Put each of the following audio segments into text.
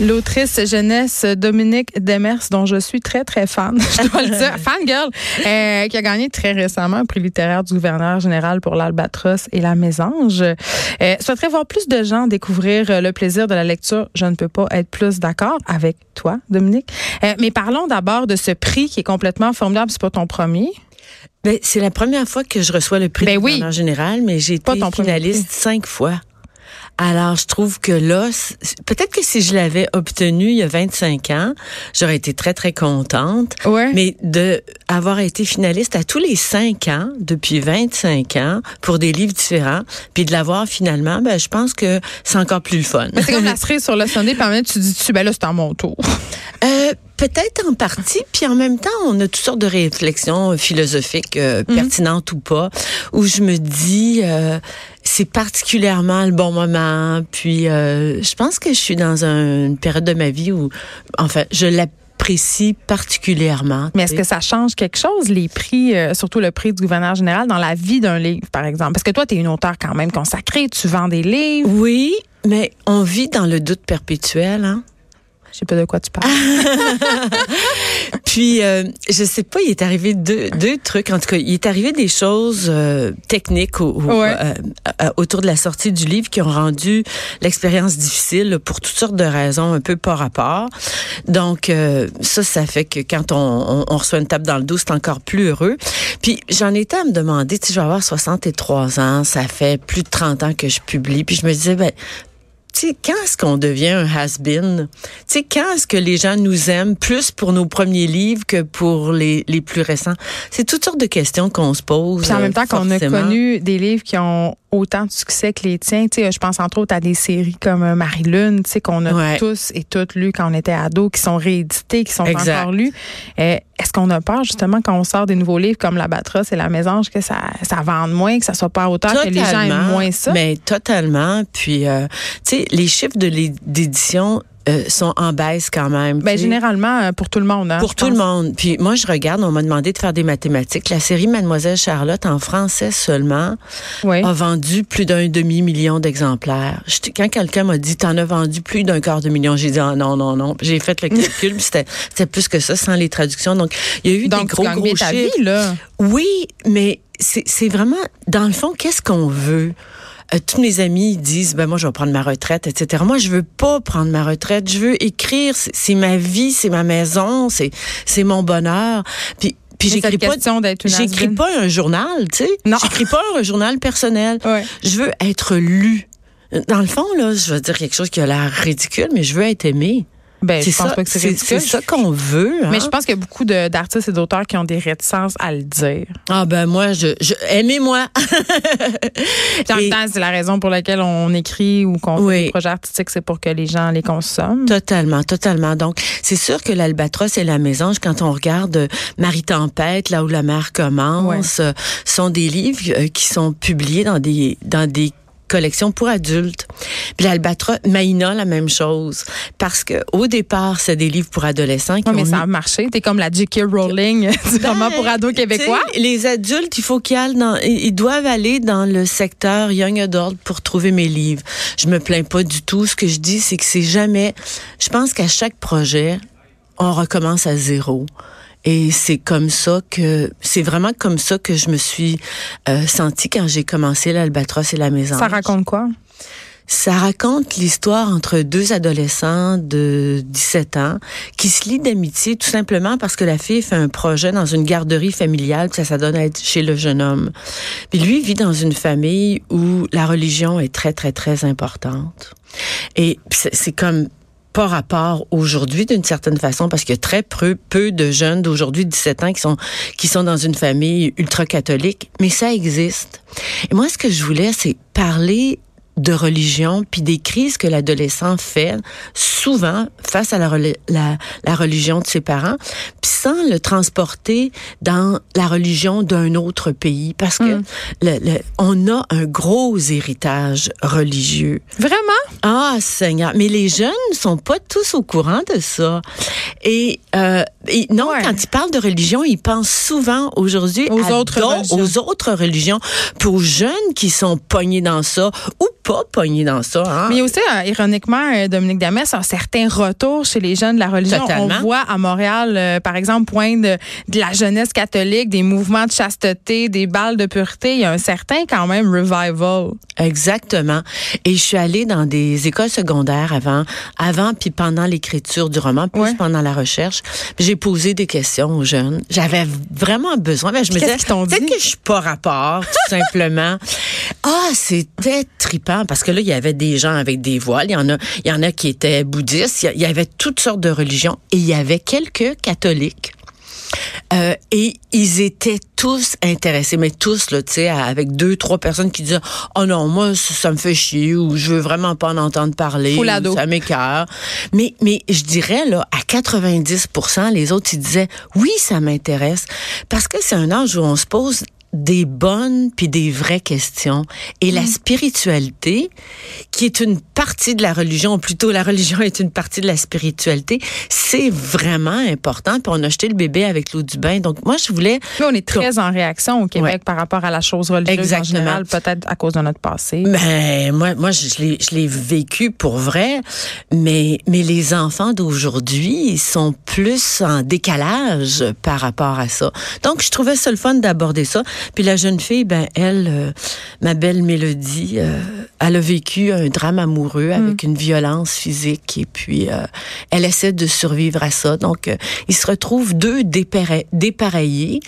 L'autrice jeunesse Dominique Demers, dont je suis très, très fan, je dois le dire, fan girl, euh, qui a gagné très récemment un prix littéraire du gouverneur général pour l'Albatros et la Mésange. Euh, souhaiterais voir plus de gens découvrir euh, le plaisir de la lecture. Je ne peux pas être plus d'accord avec toi, Dominique. Euh, mais parlons d'abord de ce prix qui est complètement formidable. C'est pas ton premier? Ben, c'est la première fois que je reçois le prix Ben du oui. gouverneur général, mais j'ai été finaliste cinq fois. Alors, je trouve que là, peut-être que si je l'avais obtenu il y a 25 ans, j'aurais été très, très contente. Ouais. Mais de avoir été finaliste à tous les cinq ans, depuis 25 ans, pour des livres différents, puis de l'avoir finalement, ben, je pense que c'est encore plus le fun. C'est comme la cerise sur le puis tu dis, tu, ben là, c'est à mon tour. Euh, Peut-être en partie, puis en même temps, on a toutes sortes de réflexions philosophiques, euh, pertinentes ou pas, où je me dis, euh, c'est particulièrement le bon moment. Puis, euh, je pense que je suis dans un- une période de ma vie où, enfin, je l'apprécie particulièrement. Mais est-ce que ça change quelque chose, les prix, euh, surtout le prix du gouverneur général, dans la vie d'un livre, par exemple? Parce que toi, tu es une auteure quand même consacrée, tu vends des livres. Oui, mais on vit dans le doute perpétuel, hein? Je sais pas de quoi tu parles. Puis, euh, je sais pas, il est arrivé deux, deux trucs. En tout cas, il est arrivé des choses euh, techniques au- au- Ouais. euh, autour de la sortie du livre qui ont rendu l'expérience difficile pour toutes sortes de raisons un peu par rapport. Donc, ça, ça fait que quand on, on, on reçoit une tape dans le dos, c'est encore plus heureux. Puis, j'en étais à me demander, tu sais, je vais avoir 63 ans, ça fait plus de 30 ans que je publie. Puis, je me disais, ben, tu sais, quand est-ce qu'on devient un has-been? Tu sais, quand est-ce que les gens nous aiment plus pour nos premiers livres que pour les, les plus récents? C'est toutes sortes de questions qu'on se pose. Puis en même temps euh, qu'on a forcément. connu des livres qui ont autant de succès que les tiens. Tu sais, je pense entre autres à des séries comme euh, Marie-Lune, tu sais, qu'on a Ouais. tous et toutes lues quand on était ados, qui sont réédités, qui sont Exact. encore lus. Euh, Est-ce qu'on a peur justement quand on sort des nouveaux livres comme La Batrosse et La Mésange que ça, ça vende moins, que ça soit pas hauteur, que les gens aiment moins ça? Mais totalement. Puis, euh, tu sais, les chiffres de l'é- d'édition euh, sont en baisse quand même. Ben, généralement, euh, pour tout le monde. hein, Pour tout le monde. Puis moi, je regarde, on m'a demandé de faire des mathématiques. La série Mademoiselle Charlotte, en français seulement, Oui. a vendu plus d'un demi-million d'exemplaires. Quand quelqu'un m'a dit, t'en as vendu plus d'un quart de million, j'ai dit, ah, non, non, non. J'ai fait le calcul, c'était plus que ça, sans les traductions. Donc, il y a eu Donc, des gros, gros ta chiffres. vie, là. Oui, mais c'est c'est vraiment, dans le fond, qu'est-ce qu'on veut? Euh, tous mes amis disent, ben moi, je vais prendre ma retraite, etc. Moi, je veux pas prendre ma retraite. Je veux écrire. C'est ma vie, c'est ma maison, c'est c'est mon bonheur. Puis puis j'écris pas. J'écris pas un journal, tu sais. Non. J'écris pas un journal personnel. Ouais. Je veux être lu. Dans le fond, là, je veux dire quelque chose qui a l'air ridicule, mais je veux être aimé. Ben, C'est je pense ça, pas que c'est ça qu'on veut. hein. Mais je pense qu'il y a beaucoup d'artistes et d'auteurs qui ont des réticences à le dire. Ah ben moi, je, je aimez-moi. En même temps, c'est la raison pour laquelle on écrit ou qu'on fait des projets artistiques, c'est pour que les gens les consomment. Totalement, totalement. Donc, c'est sûr que l'Albatros et la Mésange, quand on regarde euh, Marie Tempête, là où la mer commence, euh, sont des livres euh, qui sont publiés dans des dans des collections pour adultes. Puis l'Albatros, Maïna, la même chose. Parce que au départ, c'est des livres pour adolescents qui Ouais, mais ont ça a marché. T'es comme la J.K. Rowling du roman pour ados québécois. Ben, Les adultes, il faut qu'ils aillent dans, ils doivent aller dans le secteur young adult pour trouver mes livres. Je me plains pas du tout. Ce que je dis, c'est que c'est jamais. Je pense qu'à chaque projet, on recommence à zéro. Et c'est comme ça que c'est vraiment comme ça que je me suis euh, sentie quand j'ai commencé l'Albatros et la Maison. Ça raconte quoi? Ça raconte l'histoire entre deux adolescents de 17 ans qui se lient d'amitié tout simplement parce que la fille fait un projet dans une garderie familiale, puis ça, ça donne à être chez le jeune homme. Puis lui vit dans une famille où la religion est très, très, très importante. Et c'est comme pas rapport aujourd'hui d'une certaine façon parce qu'il y a très peu, peu de jeunes d'aujourd'hui 17 ans qui sont qui sont dans une famille ultra catholique, mais ça existe. Et moi ce que je voulais c'est parler de religion puis des crises que l'adolescent fait souvent face à la, la, la religion de ses parents puis sans le transporter dans la religion d'un autre pays parce que Mm. le- le- on a un gros héritage religieux Vraiment? ah, Seigneur. Mais les jeunes sont pas tous au courant de ça. Et, euh, et non, Ouais. quand ils parlent de religion, ils pensent souvent aujourd'hui Aux autres religions. aux autres religions. Pour jeunes qui sont pognés dans ça, ou pas pogné dans ça. Hein. Mais aussi, euh, ironiquement, euh, Dominique Damès, un certain retour chez les jeunes de la religion. Totalement. On voit à Montréal, euh, par exemple, point de, de la jeunesse catholique, des mouvements de chasteté, des balles de pureté. Il y a un certain quand même revival. Exactement. Et je suis allée dans des écoles secondaires avant, avant puis pendant l'écriture du roman, plus Ouais. pendant la recherche. J'ai posé des questions aux jeunes. J'avais vraiment besoin. Ben, je me disais, peut-être que je suis pas rapport, tout simplement. Ah, c'était trippant parce que là, il y avait des gens avec des voiles. Il y en a, il y en a qui étaient bouddhistes. Il y avait toutes sortes de religions et il y avait quelques catholiques. Euh, et ils étaient tous intéressés, mais tous, là, tu sais, avec deux, trois personnes qui disaient, oh non, moi, ça, me fait chier, ou je veux vraiment pas en entendre parler, ou ça m'écœure. Mais, mais je dirais, là, à 90% les autres, ils disaient, oui, ça m'intéresse, parce que c'est un âge où on se pose des bonnes puis des vraies questions. Et la spiritualité, qui est une partie de la religion, ou plutôt la religion est une partie de la spiritualité, c'est vraiment important. Puis on a jeté le bébé avec l'eau du bain. Donc moi, je voulais... Là, on est très en réaction au Québec Ouais. par rapport à la chose religieuse en Exactement. général, peut-être à cause de notre passé. Ben, moi, moi, je l'ai, vécu pour vrai, mais, mais les enfants d'aujourd'hui, sont plus en décalage par rapport à ça. Donc, je trouvais ça le fun d'aborder ça. Puis la jeune fille, ben, elle, euh, ma belle Mélodie, euh, elle a vécu un drame amoureux avec une violence physique et puis euh, elle essaie de survivre à ça. Donc, ils se retrouvent deux dépareillés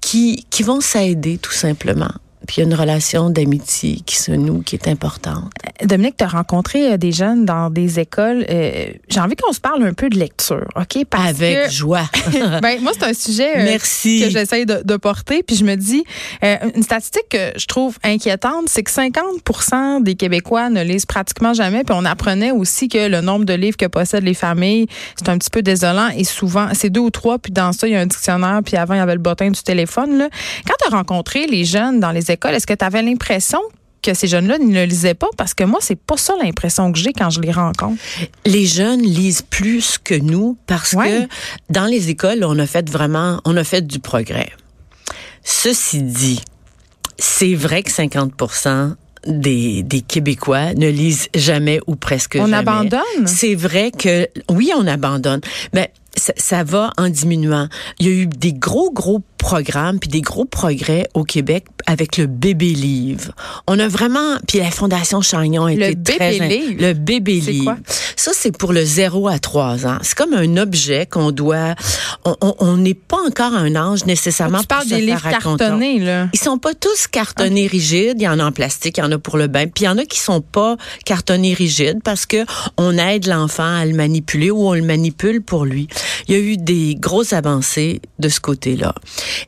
qui, qui vont s'aider tout simplement. Puis il y a une relation d'amitié qui se noue, qui est importante. Dominique, tu as rencontré euh, des jeunes dans des écoles. euh, J'ai envie qu'on se parle un peu de lecture, OK? Parce Avec que, joie. ben, moi, c'est un sujet euh, Merci. que j'essaye de, de porter. Puis je me dis, euh, une statistique que je trouve inquiétante, c'est que 50 des Québécois ne lisent pratiquement jamais. Puis on apprenait aussi que le nombre de livres que possèdent les familles, c'est un petit peu désolant. Et souvent, c'est deux ou trois. Puis dans ça, il y a un dictionnaire. Puis avant, il y avait le bottin du téléphone. Là. Quand tu as rencontré les jeunes dans les écoles, est-ce que tu avais l'impression que ces jeunes-là ne lisaient pas? Parce que moi, c'est pas ça l'impression que j'ai quand je les rencontre. Les jeunes lisent plus que nous parce Ouais. que dans les écoles, on a fait vraiment, on a fait du progrès. Ceci dit, c'est vrai que 50 des, des Québécois ne lisent jamais ou presque On jamais. abandonne? C'est vrai que oui, on abandonne. Mais ça, ça va en diminuant. Il y a eu des gros, gros programmes puis des gros progrès au Québec avec le bébé livre. On a vraiment puis la fondation Chagnon a Le été bébé très in- livre? le bébé C'est livre. quoi? Ça c'est pour le 0 à 3 ans. C'est comme un objet qu'on doit on- n'est pas encore à un âge nécessairement Tu parles se des livres cartonnés, là. Ils sont pas tous cartonnés rigides. Il y en a en plastique, il y en a pour le bain. Puis il y en a qui sont pas cartonnés rigides parce que on aide l'enfant à le manipuler ou on le manipule pour lui. Il y a eu des grosses avancées de ce côté-là.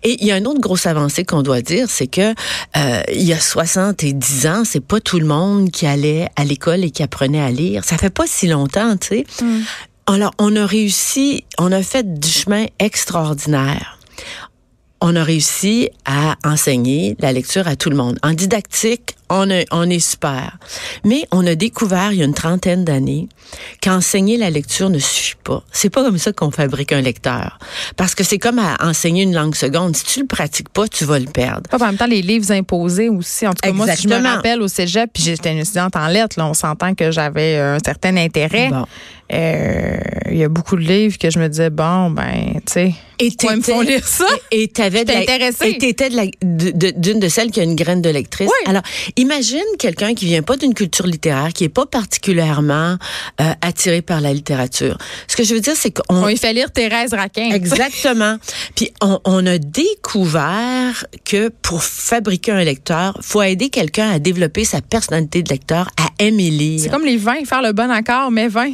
Et il y a une autre grosse avancée qu'on doit dire, c'est que euh, il y a 70 ans, c'est pas tout le monde qui allait à l'école et qui apprenait à lire. Ça fait pas si longtemps, tu sais. Alors, on a réussi, on a fait du chemin extraordinaire on a réussi à enseigner la lecture à tout le monde. En didactique, on, a- on est super. Mais on a découvert il y a une trentaine d'années qu'enseigner la lecture ne suffit pas. C'est pas comme ça qu'on fabrique un lecteur. Parce que c'est comme à enseigner une langue seconde. Si tu le pratiques pas, tu vas le perdre. Pas en même temps, les livres imposés aussi. En tout cas, moi, si je me rappelle au cégep, puis j'étais une étudiante en lettres, là, on s'entend que j'avais un certain intérêt. Bon. Euh, Il y a beaucoup de livres que je me disais, bon, ben, tu sais, pourquoi ils me font lire ça? Et t'avais de. Et t'étais de la- de- de- d'une de, celles qui a une graine de lectrice. Oui. Alors, imagine quelqu'un qui vient pas d'une culture littéraire, qui est pas particulièrement euh, attiré par la littérature. Ce que je veux dire, c'est qu'on On lui fait lire Thérèse Raquin. Exactement. Puis on, on a découvert que pour fabriquer un lecteur, faut aider quelqu'un à développer sa personnalité de lecteur, à aimer lire. C'est comme les vins, faire le bon accord, mais vin.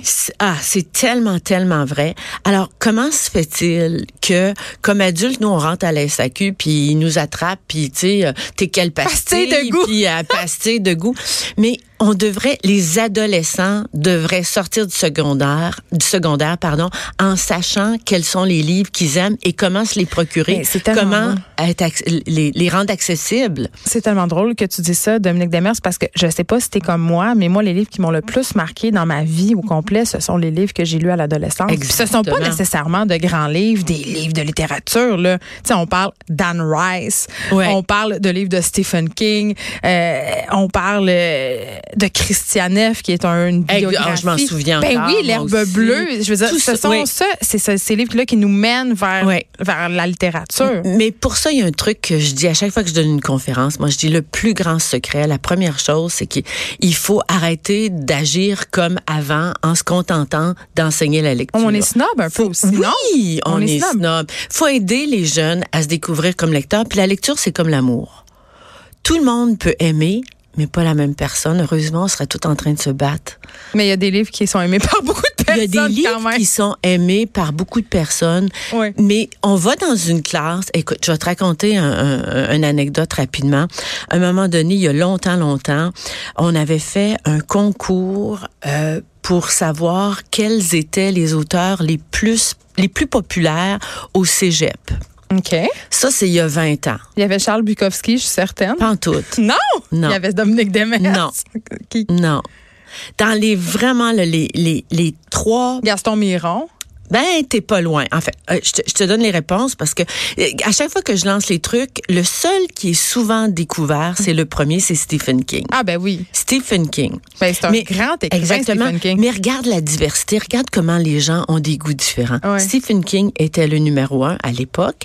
C'est- Ah, c'est tellement, tellement vrai. Alors, comment se fait-il que, comme adulte, nous, on rentre à la SAQ, puis ils nous attrapent, puis, tu sais, euh, t'es quelle pastille, Pastille de goût. puis à pastille de goût. Mais on devrait, les adolescents devraient sortir du secondaire, du secondaire, pardon, en sachant quels sont les livres qu'ils aiment et comment se les procurer, Mais c'est tellement comment être les, les rendre accessibles. C'est tellement drôle que tu dis ça, Dominique Demers, parce que je sais pas si t'es comme moi, mais moi, les livres qui m'ont le plus marqué dans ma vie au complet, ce sont les livres que j'ai lus à l'adolescence. Ce sont pas nécessairement de grands livres, des livres de littérature, là. Tu sais, on parle d'Anne Rice, Ouais. on parle de livres de Stephen King, euh, on parle euh, de Christian F, qui est un, une biographie. ah, je m'en souviens Ben encore, oui, l'herbe bleue. Je veux dire, Tout ce ça, sont oui. ça, c'est ce- ces livres-là qui nous mènent vers, Oui. vers la littérature. Mais pour ça, il y a un truc que je dis à chaque fois que je donne une conférence. Moi, je dis le plus grand secret, la première chose, c'est qu'il il faut arrêter d'agir comme avant en se contentant d'enseigner la lecture. On est snob un peu aussi, non? Oui, on, On est est, snob. snob. Faut aider les jeunes à se découvrir comme lecteurs. Puis la lecture, c'est comme l'amour. Tout le monde peut aimer, mais pas la même personne. Heureusement, on serait tout en train de se battre. Mais il y a des livres qui sont aimés par beaucoup de Il y personnes a des livres qui sont aimés par beaucoup de personnes, Ouais. mais on va dans une classe. Écoute, je vais te raconter un, un- une anecdote rapidement. À un moment donné, il y a longtemps, longtemps, on avait fait un concours euh, pour savoir quels étaient les auteurs les plus les plus populaires au cégep. OK. Ça, c'est il y a 20 ans. Il y avait Charles Bukowski, je suis certaine. Pas en tout. Non! Non. Il y avait Dominique Demers. Non. Qui- Non. Dans les vraiment les, les, les trois Gaston Miron. Ben, t'es pas loin. En fait, euh, je te, je te donne les réponses parce que euh, à chaque fois que je lance les trucs, le seul qui est souvent découvert, c'est le premier, c'est Stephen King. Ah ben oui. Stephen King. Ben, c'est un Mais- grand écrivain, Exactement. Stephen King. Mais regarde la diversité, regarde comment les gens ont des goûts différents. Ouais. Stephen King était le numéro un à l'époque.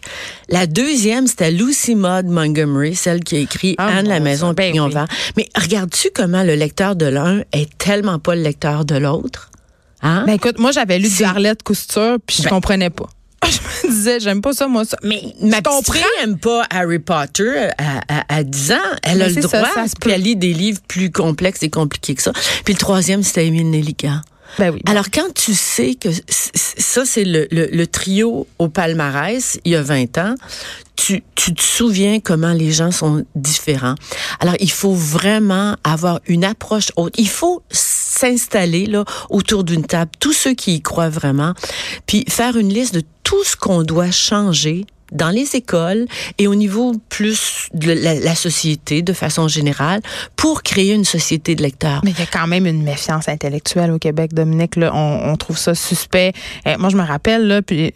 La deuxième, c'était Lucy Maud Montgomery, celle qui a écrit Ah, Anne la maison. Ben oui. vert. Mais regardes-tu comment le lecteur de l'un est tellement pas le lecteur de l'autre? Hein? Ben écoute, moi j'avais lu du Arlette Couture, puis je Ben- comprenais pas. Je me disais, j'aime pas ça, moi, ça. Mais Ma je petite comprends. fille aime pas Harry Potter à, à, à 10 ans. Elle Mais a le ça, droit. ça puis elle lit des livres plus complexes et compliqués que ça. Puis le troisième, c'était Émile Nelligan. Ben oui. Alors, quand tu sais que ça, c'est le, le, le trio au palmarès, il y a 20 ans, tu, tu te souviens comment les gens sont différents. Alors, il faut vraiment avoir une approche haute. Il faut s'installer là autour d'une table, tous ceux qui y croient vraiment, puis faire une liste de tout ce qu'on doit changer dans les écoles et au niveau plus de la, la société de façon générale pour créer une société de lecteurs. Mais il y a quand même une méfiance intellectuelle au Québec, Dominique. Là, on, on trouve ça suspect. Euh, moi, je me rappelle, là, puis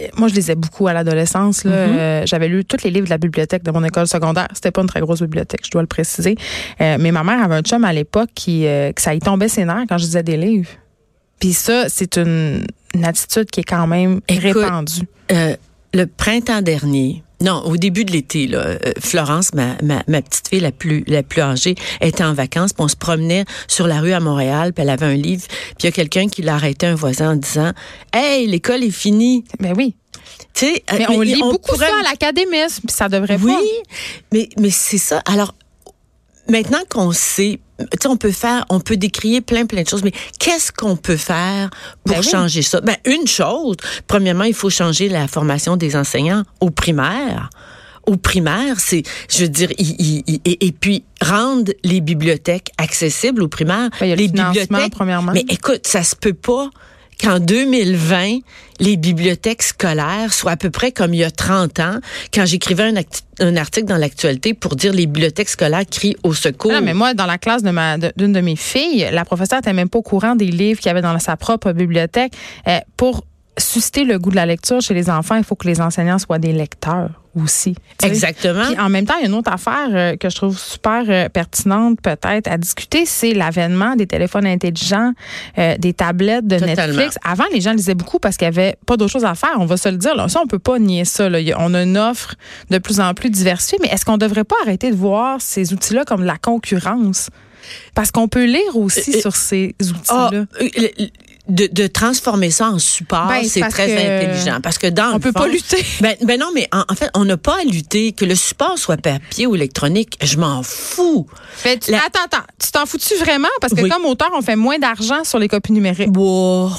euh, moi, je lisais beaucoup à l'adolescence. Euh, J'avais lu tous les livres de la bibliothèque de mon école secondaire. C'était pas une très grosse bibliothèque, je dois le préciser. Euh, mais ma mère avait un chum à l'époque qui, euh, que ça y tombait ses nerfs quand je lisais des livres. Puis ça, c'est une, une attitude qui est quand même Écoute, répandue. Euh, le printemps dernier, non, au début de l'été, là, euh, Florence, ma, ma, ma petite fille la plus la plus âgée, était en vacances, puis on se promenait sur la rue à Montréal, puis elle avait un livre, puis il y a quelqu'un qui l'a arrêté, un voisin, en disant Hey, l'école est finie. Ben oui. Tu sais, euh, Mais on lit beaucoup pourrait- ça à l'académisme, puis ça devrait Oui, pas. mais mais c'est ça. Alors maintenant qu'on sait, tu sais, on peut faire, on peut décrier plein plein de choses, mais qu'est-ce qu'on peut faire pour Ben oui. changer ça? Ben une chose, premièrement, il faut changer la formation des enseignants au primaire. Au primaire, c'est, je veux dire, et, et puis rendre les bibliothèques accessibles au primaire. Ben, les financement, premièrement. Mais écoute, ça se peut pas qu'en 2020, les bibliothèques scolaires soient à peu près comme il y a 30 ans, quand j'écrivais un, article dans l'actualité pour dire les bibliothèques scolaires crient au secours. Ah, mais moi, dans la classe d'une de, mes filles, la professeure n'était même pas au courant des livres qu'il y avait dans sa propre bibliothèque. Euh, pour susciter le goût de la lecture chez les enfants, il faut que les enseignants soient des lecteurs aussi. Exactement. Puis en même temps, il y a une autre affaire euh, que je trouve super euh, pertinente peut-être à discuter, c'est l'avènement des téléphones intelligents, euh, des tablettes de Totalement. Netflix. Avant, les gens lisaient beaucoup parce qu'il n'y avait pas d'autre chose à faire. On va se le dire. Là. Ça, on peut pas nier ça. Là. On a une offre de plus en plus diversifiée. Mais est-ce qu'on devrait pas arrêter de voir ces outils-là comme de la concurrence? Parce qu'on peut lire aussi Euh, sur ces Ah, outils-là. De, de transformer ça en support, Ben, c'est très intelligent. Parce que dans on le peut fond- pas lutter. Ben, ben non, mais en, en fait, on n'a pas à lutter. Que le support soit papier ou électronique, je m'en fous. Mais tu- La- Attends, attends. Tu t'en fous-tu vraiment? Parce que Oui. comme auteur, on fait moins d'argent sur les copies numériques. Wow.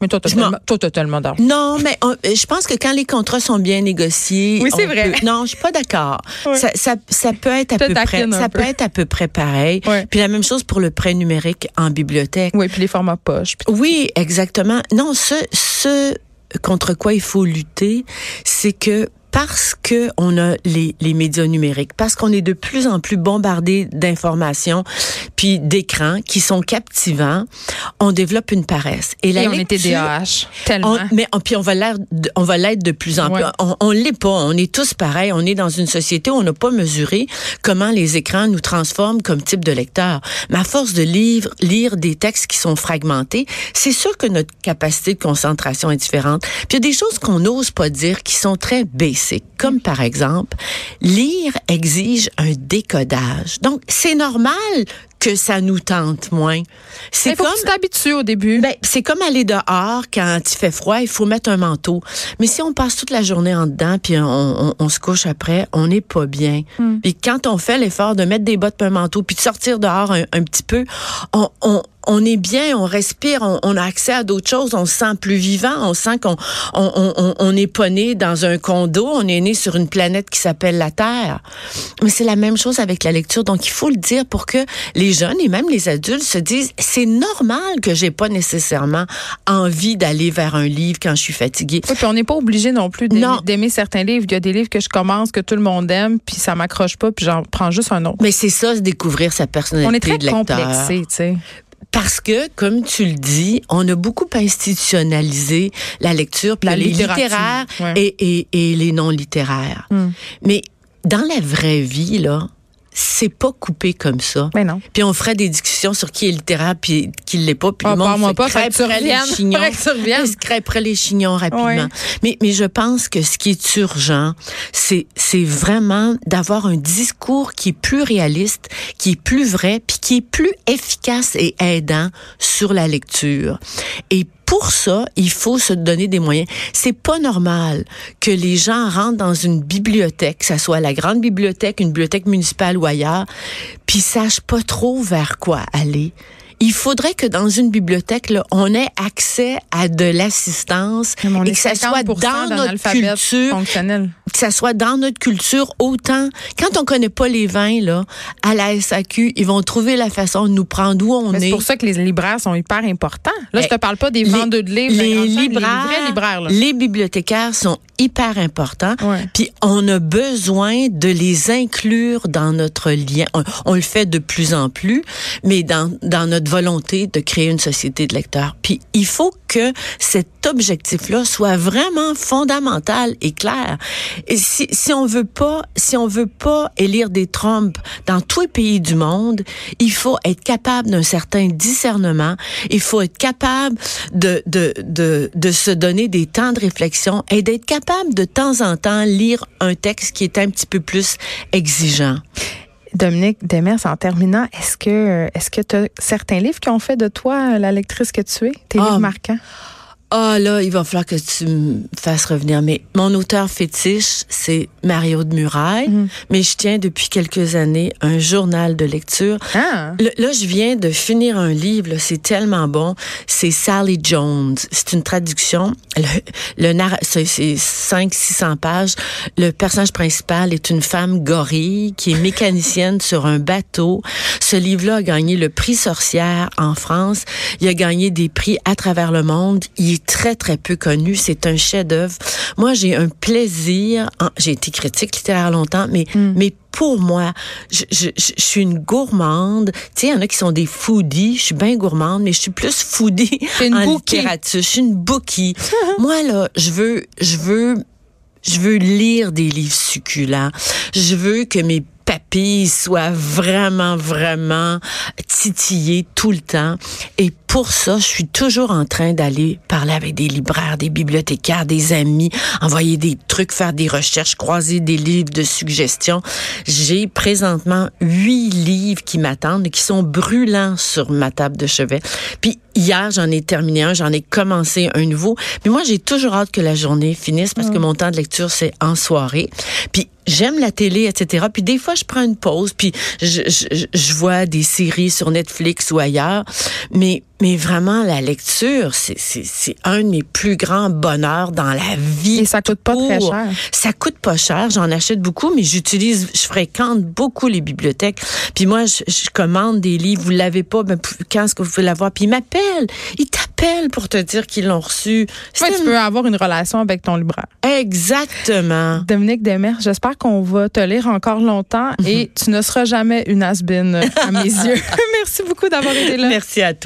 Mais toi, t'as tellement, toi, t'as tellement d'argent. Non, mais on- je pense que quand les contrats sont bien négociés, Oui, c'est vrai. peut- non, je suis pas d'accord. Ouais. Ça, ça, ça peut être à peu près, ça peu. peut être à peu près pareil. Ouais. Puis la même chose pour le prêt numérique en bibliothèque. Oui, puis les formats poche. puis- Oui, exactement. Non, ce, ce contre quoi il faut lutter, c'est que parce que on a les, les médias numériques, parce qu'on est de plus en plus bombardé d'informations, puis d'écrans qui sont captivants, on développe une paresse. Et, la on est TDAH, tellement. mais puis on va l'être, on va l'être de plus en plus. On, on l'est pas. On est tous pareils. On est dans une société où on n'a pas mesuré comment les écrans nous transforment comme type de lecteur. Mais à force de lire, lire des textes qui sont fragmentés, c'est sûr que notre capacité de concentration est différente. Puis il y a des choses qu'on n'ose pas dire qui sont très basiques, comme par exemple, lire exige un décodage. Donc, c'est normal que ça nous tente moins. C'est comme t'habituer au début. Ben, c'est comme aller dehors quand il fait froid, il faut mettre un manteau. Mais si on passe toute la journée en dedans puis on, on, se couche après, on n'est pas bien. Hmm. Et quand on fait l'effort de mettre des bottes un manteau puis de sortir dehors un, un petit peu, on, on on est bien, on respire, on, a accès à d'autres choses, on se sent plus vivant, on sent qu'on on, on, est pas né dans un condo, on est né sur une planète qui s'appelle la Terre. Mais c'est la même chose avec la lecture, donc il faut le dire pour que les jeunes et même les adultes se disent c'est normal que j'ai pas nécessairement envie d'aller vers un livre quand je suis fatiguée. Oui, puis on n'est pas obligé non plus d'aimer certains livres. Il y a des livres que je commence que tout le monde aime, puis ça m'accroche pas, puis j'en prends juste un autre. Mais c'est ça, découvrir sa personnalité on est très de lecteur. complexé, tu sais. Parce que, comme tu le dis, on a beaucoup institutionnalisé la lecture, puis les littéraires et, et, les non littéraires. Hmm. Mais dans la vraie vie, là, c'est pas coupé comme ça. Mais non. Puis on ferait des discussions sur qui est littéraire puis qui l'est pas. Puis le ah, monde moi pas, les chignons. se les chignons rapidement. Mais, mais je pense que ce qui est urgent, c'est, c'est vraiment d'avoir un discours qui est plus réaliste, qui est plus vrai, puis qui est plus efficace et aidant sur la lecture. Et pour ça, il faut se donner des moyens. C'est pas normal que les gens rentrent dans une bibliothèque, que ce soit la grande bibliothèque, une bibliothèque municipale ou ailleurs, puis sachent pas trop vers quoi aller il faudrait que dans une bibliothèque, là, on ait accès à de l'assistance et que ça soit dans notre culture, fonctionnel. Que ça soit dans notre culture autant. Quand on connaît pas les vins là, à la SAQ, ils vont trouver la façon de nous prendre où on est. C'est pour ça que les libraires sont hyper importants. Là, je te parle pas des vendeurs de livres, les, libraires, les, libraires, les bibliothécaires sont hyper importants. Puis on a besoin de les inclure dans notre lien. On, on, le fait de plus en plus, mais dans dans notre volonté de créer une société de lecteurs. Puis il faut que cet objectif-là soit vraiment fondamental et clair. Et si, si on veut pas, si on veut pas élire des Trump dans tous les pays du monde, il faut être capable d'un certain discernement. Il faut être capable de, de, de, de se donner des temps de réflexion et d'être capable de temps en temps lire un texte qui est un petit peu plus exigeant. Dominique Demers, en terminant, est-ce que est-ce que tu as certains livres qui ont fait de toi la lectrice que tu es, tes livres ah, marquants? Ah là, il va falloir que tu me fasses revenir. Mais mon auteur fétiche, c'est Mario de Muraille. Mhm. Mais je tiens depuis quelques années un journal de lecture. Ah. là, je viens de finir un livre. C'est tellement bon. C'est Sally Jones. C'est une traduction. Le, le c'est 500-600 pages. Le personnage principal est une femme gorille qui est mécanicienne sur un bateau. Ce livre-là a gagné le prix sorcière en France. Il a gagné des prix à travers le monde. Il très, très peu connu. C'est un chef-d'œuvre. Moi, j'ai un plaisir. J'ai été critique littéraire longtemps, mais, hmm. mais pour moi, je, je, je, suis une gourmande. Tu sais, il y en a qui sont des foodies. Je suis bien gourmande, mais je suis plus foodie en littérature. Je suis une bookie. moi, là, je veux, je veux, je veux lire des livres succulents. Je veux que mes papilles soient vraiment, vraiment titillées tout le temps. Et pour ça, je suis toujours en train d'aller parler avec des libraires, des bibliothécaires, des amis, envoyer des trucs, faire des recherches, croiser des livres de suggestions. J'ai présentement huit livres qui m'attendent et qui sont brûlants sur ma table de chevet. Puis hier, j'en ai terminé un, j'en ai commencé un nouveau. Mais moi, j'ai toujours hâte que la journée finisse parce que mm. mon temps de lecture, c'est en soirée. Puis j'aime la télé, etc. Puis des fois, je prends une pause, puis je, je, je vois des séries sur Netflix ou ailleurs. Mais Mais vraiment, la lecture, c'est un de mes plus grands bonheurs dans la vie. Et ça coûte pas très cher. Ça coûte pas cher. J'en achète beaucoup, mais j'utilise, je fréquente beaucoup les bibliothèques. Puis moi, je, commande des livres. Vous l'avez pas, ben, quand est-ce que vous pouvez l'avoir? Puis ils m'appellent. Ils t'appellent pour te dire qu'ils l'ont reçu. Oui, tu peux avoir une relation avec ton libraire. Exactement. Dominique Demers, j'espère qu'on va te lire encore longtemps et tu ne seras jamais une has à mes yeux. Merci beaucoup d'avoir été là. Merci à toi.